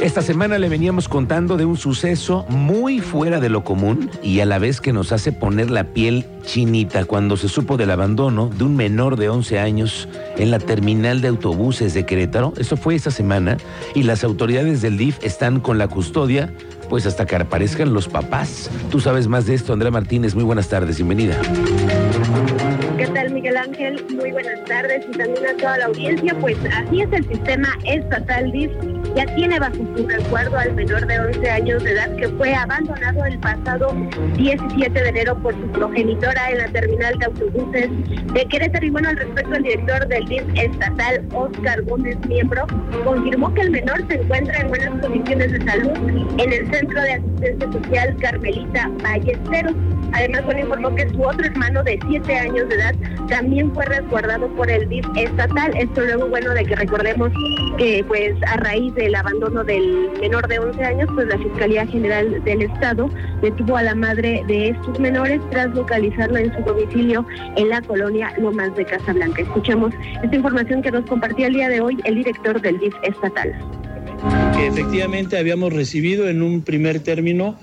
Esta semana le veníamos contando de un suceso muy fuera de lo común y a la vez que nos hace poner la piel chinita cuando se supo del abandono de un menor de 11 años en la terminal de autobuses de Querétaro. Eso fue esta semana y las autoridades del DIF están con la custodia pues hasta que aparezcan los papás. Tú sabes más de esto, Andrea Martínez. Muy buenas tardes, bienvenida. ¿Qué tal, Miguel Ángel? Muy buenas tardes y también a toda la audiencia. Pues así es el sistema estatal DIF. Ya tiene bajo su resguardo al menor de 11 años de edad que fue abandonado el pasado 17 de enero por su progenitora en la terminal de autobuses de Querétaro. Y bueno, al respecto, el director del DIF estatal, Oscar Gómez Miembro, confirmó que el menor se encuentra en buenas condiciones de salud en el Centro de Asistencia Social Carmelita Ballesteros. Además, bueno, informó que su otro hermano de 7 años de edad también fue resguardado por el DIF estatal. Esto luego, bueno, de que recordemos que pues a raíz del abandono del menor de 11 años, pues la Fiscalía General del Estado detuvo a la madre de estos menores tras localizarla en su domicilio en la colonia Lomas de Casablanca. Escuchemos esta información que nos compartió el día de hoy el director del DIF estatal. Que efectivamente habíamos recibido en un primer término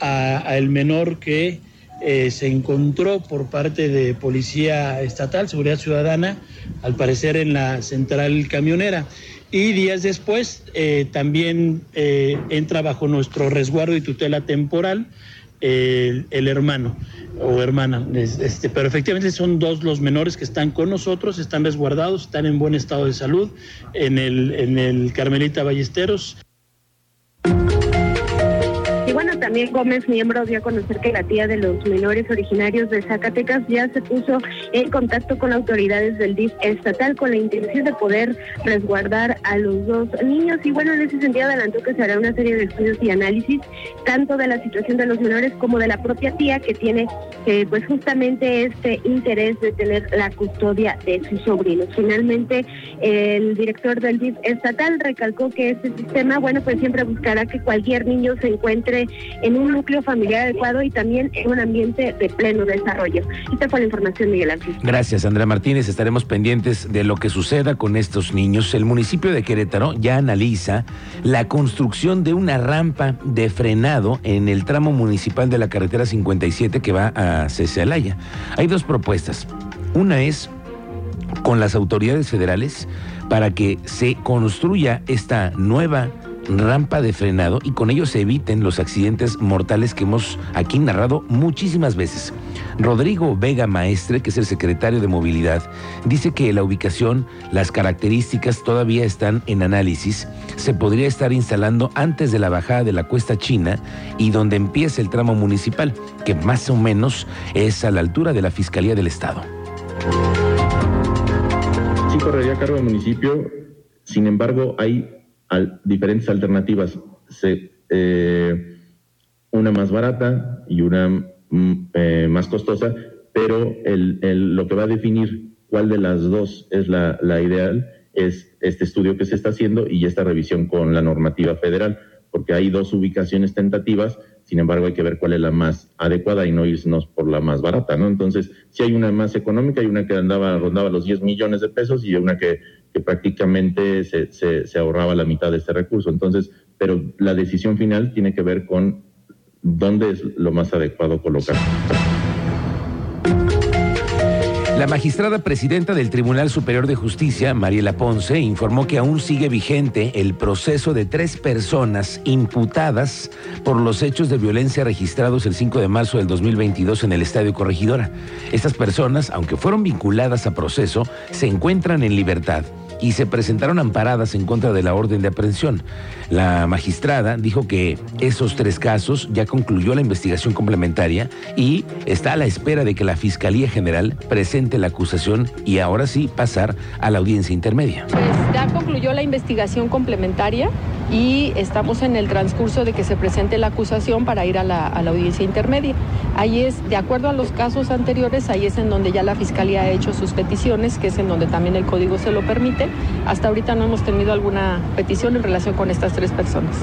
al menor que eh, se encontró por parte de Policía Estatal, Seguridad Ciudadana, al parecer en la central camionera. Y días después eh, también eh, entra bajo nuestro resguardo y tutela temporal el, hermano o hermana. Este, pero efectivamente son dos los menores que están con nosotros, están resguardados, están en buen estado de salud en el, en el Carmelita Ballesteros. También Gómez Miembro dio a conocer que la tía de los menores originarios de Zacatecas ya se puso en contacto con autoridades del DIF estatal con la intención de poder resguardar a los dos niños. Y bueno, en ese sentido adelantó que se hará una serie de estudios y análisis tanto de la situación de los menores como de la propia tía que tiene eh, pues justamente este interés de tener la custodia de sus sobrinos. Finalmente, el director del DIF estatal recalcó que este sistema, bueno, pues siempre buscará que cualquier niño se encuentre en un núcleo familiar adecuado y también en un ambiente de pleno desarrollo. Esta fue la información, Miguel Ángel. Gracias, Andrea Martínez. Estaremos pendientes de lo que suceda con estos niños. El municipio de Querétaro ya analiza la construcción de una rampa de frenado en el tramo municipal de la carretera 57 que va a Cesalaya. Hay dos propuestas. Una es con las autoridades federales para que se construya esta nueva rampa de frenado y con ello se eviten los accidentes mortales que hemos aquí narrado muchísimas veces. Rodrigo Vega Maestre, que es el secretario de Movilidad, dice que la ubicación, las características todavía están en análisis. Se podría estar instalando antes de la bajada de la cuesta china y donde empieza el tramo municipal, que más o menos es a la altura de la Fiscalía del Estado. Sí correría cargo del municipio, sin embargo hay diferentes alternativas, eh, una más barata y una mm, eh, más costosa, pero lo que va a definir cuál de las dos es la, ideal es este estudio que se está haciendo y esta revisión con la normativa federal, porque hay dos ubicaciones tentativas, sin embargo hay que ver cuál es la más adecuada y no irnos por la más barata, ¿no? Entonces, si hay una más económica, hay una que andaba, rondaba los 10 millones de pesos y una que que prácticamente se, se, ahorraba la mitad de este recurso. Entonces, pero la decisión final tiene que ver con dónde es lo más adecuado colocar. La magistrada presidenta del Tribunal Superior de Justicia, Mariela Ponce, informó que aún sigue vigente el proceso de tres personas imputadas por los hechos de violencia registrados el 5 de marzo del 2022 en el Estadio Corregidora. Estas personas, aunque fueron vinculadas a proceso, se encuentran en libertad y se presentaron amparadas en contra de la orden de aprehensión. La magistrada dijo que esos tres casos ya concluyó la investigación complementaria y está a la espera de que la Fiscalía General presente la acusación y ahora sí pasar a la audiencia intermedia. Pues ya concluyó la investigación complementaria y estamos en el transcurso de que se presente la acusación para ir a la, audiencia intermedia. Ahí es, de acuerdo a los casos anteriores, ahí es en donde ya la Fiscalía ha hecho sus peticiones, que es en donde también el código se lo permite. Hasta ahorita no hemos tenido alguna petición en relación con estas tres personas.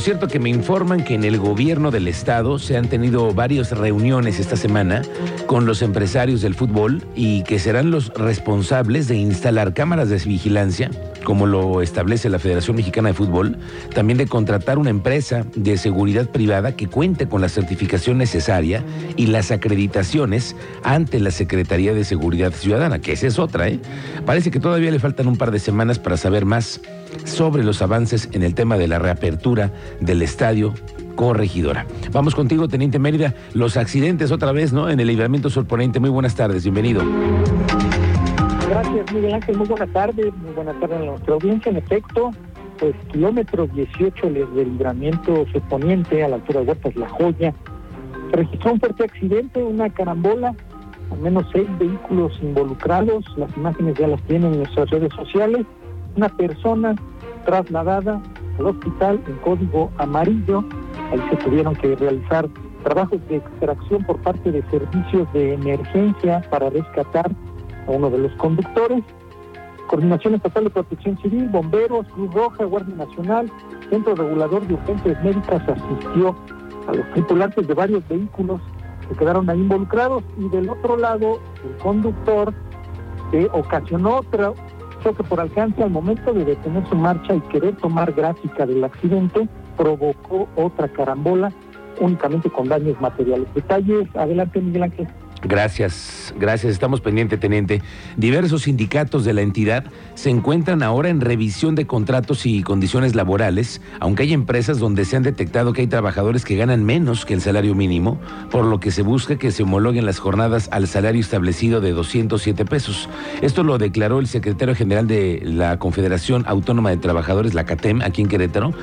Cierto que me informan que en el gobierno del estado se han tenido varias reuniones esta semana con los empresarios del fútbol y que serán los responsables de instalar cámaras de vigilancia, como lo establece la Federación Mexicana de Fútbol, también de contratar una empresa de seguridad privada que cuente con la certificación necesaria y las acreditaciones ante la Secretaría de Seguridad Ciudadana, que esa es otra, ¿eh? Parece que todavía le faltan un par de semanas para saber más sobre los avances en el tema de la reapertura del estadio corregidora. Vamos contigo, Teniente Mérida. Los accidentes otra vez, ¿no? En el libramiento sorponente. Muy buenas tardes, bienvenido. Gracias, Miguel Ángel. Muy buenas tardes. Muy buenas tardes a nuestra audiencia. En efecto, pues kilómetro 18 del libramiento sorponiente a la altura de Huertas La Joya. Registró un fuerte accidente, una carambola, al menos seis vehículos involucrados. Las imágenes ya las tienen en nuestras redes sociales una persona trasladada al hospital en código amarillo. Ahí se tuvieron que realizar trabajos de extracción por parte de servicios de emergencia para rescatar a uno de los conductores. Coordinación Estatal de Protección Civil, Bomberos, Cruz Roja, Guardia Nacional, Centro Regulador de Urgencias Médicas asistió a los tripulantes de varios vehículos que quedaron ahí involucrados y del otro lado el conductor que ocasionó otra, choque por alcance al momento de detener su marcha y querer tomar gráfica del accidente, provocó otra carambola únicamente con daños materiales. Detalles, adelante Miguel Ángel. Gracias, gracias. Estamos pendientes, teniente. Diversos sindicatos de la entidad se encuentran ahora en revisión de contratos y condiciones laborales, aunque hay empresas donde se han detectado que hay trabajadores que ganan menos que el salario mínimo, por lo que se busca que se homologuen las jornadas al salario establecido de 207 pesos. Esto lo declaró el secretario general de la Confederación Autónoma de Trabajadores, la CATEM, aquí en Querétaro,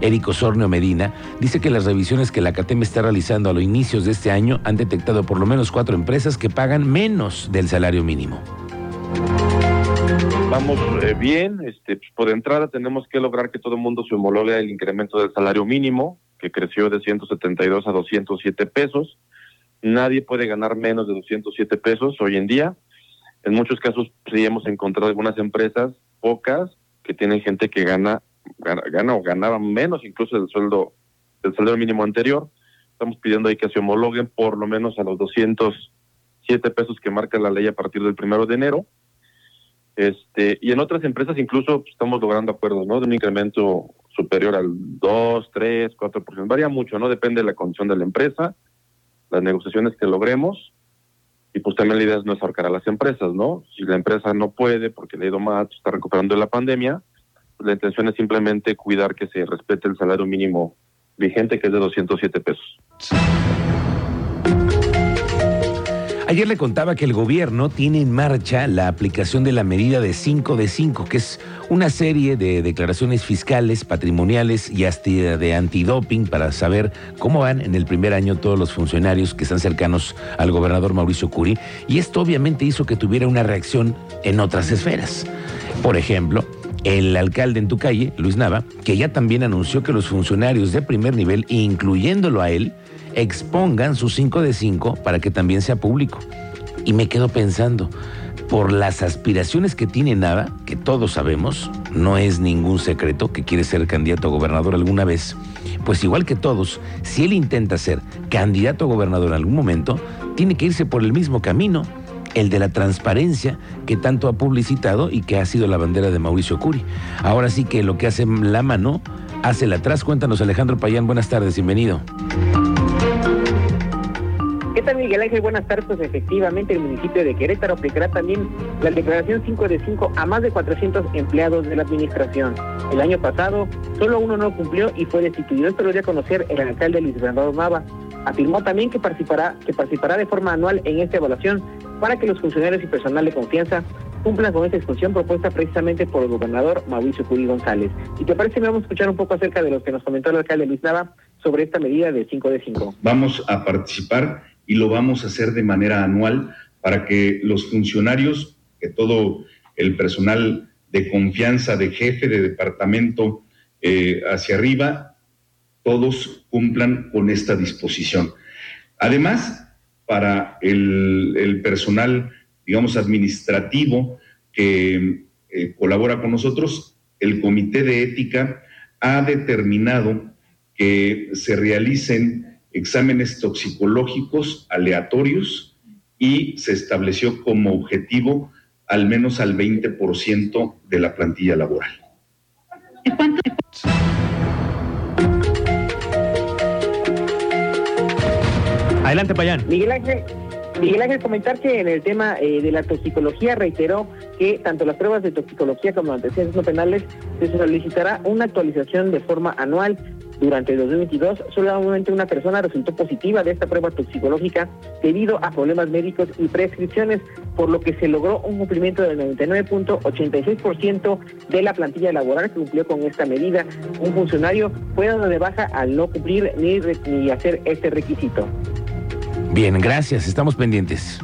Érico Sornio Medina, dice que las revisiones que la CATEM está realizando a los inicios de este año han detectado por lo menos cuatro empresas que pagan menos del salario mínimo. Vamos eh, bien, este, pues, por entrada tenemos que lograr que todo el mundo se homologue el incremento del salario mínimo, que creció de 172 a 207 pesos. Nadie puede ganar menos de 207 pesos hoy en día. En muchos casos sí hemos encontrado algunas empresas, pocas, que tienen gente que gana gana, o ganaba menos incluso del sueldo del salario mínimo anterior. Estamos pidiendo ahí que se homologuen por lo menos a los 207 pesos que marca la ley a partir del primero de enero. Este, y en otras empresas incluso pues, estamos logrando acuerdos, ¿no? De un incremento superior al 2, 3, 4%. Varía mucho, ¿no? Depende de la condición de la empresa, las negociaciones que logremos. Y pues también la idea no es ahorcar a las empresas, ¿no? Si la empresa no puede porque le ha ido mal, está recuperando de la pandemia, la intención es simplemente cuidar que se respete el salario mínimo vigente, que es de 207 pesos. Ayer le contaba que el gobierno tiene en marcha la aplicación de la medida de 5 de 5, que es una serie de declaraciones fiscales, patrimoniales y hasta de antidoping para saber cómo van en el primer año todos los funcionarios que están cercanos al gobernador Mauricio Curi. Y esto obviamente hizo que tuviera una reacción en otras esferas. Por ejemplo, el alcalde en tu calle, Luis Nava, que ya también anunció que los funcionarios de primer nivel, incluyéndolo a él, expongan su 5 de 5 para que también sea público. Y me quedo pensando, por las aspiraciones que tiene Nava, que todos sabemos, no es ningún secreto que quiere ser candidato a gobernador alguna vez, pues igual que todos, si él intenta ser candidato a gobernador en algún momento, tiene que irse por el mismo camino el de la transparencia que tanto ha publicitado y que ha sido la bandera de Mauricio Curi. Ahora sí que lo que hace la mano, hace la atrás. Cuéntanos, Alejandro Payán, buenas tardes, bienvenido. ¿Qué tal, Miguel Ángel? Buenas tardes. Pues efectivamente, el municipio de Querétaro aplicará también la declaración 5 de 5 a más de 400 empleados de la administración. El año pasado, solo uno no cumplió y fue destituido. Esto lo dio a conocer el alcalde Luis Bernardo Nava. Afirmó también que participará, que participará de forma anual en esta evaluación para que los funcionarios y personal de confianza cumplan con esta exclusión propuesta precisamente por el gobernador Mauricio Curi González. Y te parece, vamos a escuchar un poco acerca de lo que nos comentó el alcalde Luis Nava sobre esta medida de 5 de 5. Vamos a participar y lo vamos a hacer de manera anual para que los funcionarios, que todo el personal de confianza de jefe de departamento eh, hacia arriba, todos cumplan con esta disposición. Además, para el, personal, digamos, administrativo que eh, colabora con nosotros, el Comité de Ética ha determinado que se realicen exámenes toxicológicos aleatorios y se estableció como objetivo al menos al 20% de la plantilla laboral. Adelante, Payán. Miguel Ángel, Miguel Ángel, comentar que en el tema eh, de la toxicología reiteró que tanto las pruebas de toxicología como antecedentes no penales se solicitará una actualización de forma anual. Durante 2022, solamente una persona resultó positiva de esta prueba toxicológica debido a problemas médicos y prescripciones, por lo que se logró un cumplimiento del 99.86% de la plantilla laboral que cumplió con esta medida. Un funcionario fue dado de baja al no cumplir ni, ni hacer este requisito. Bien, gracias. Estamos pendientes.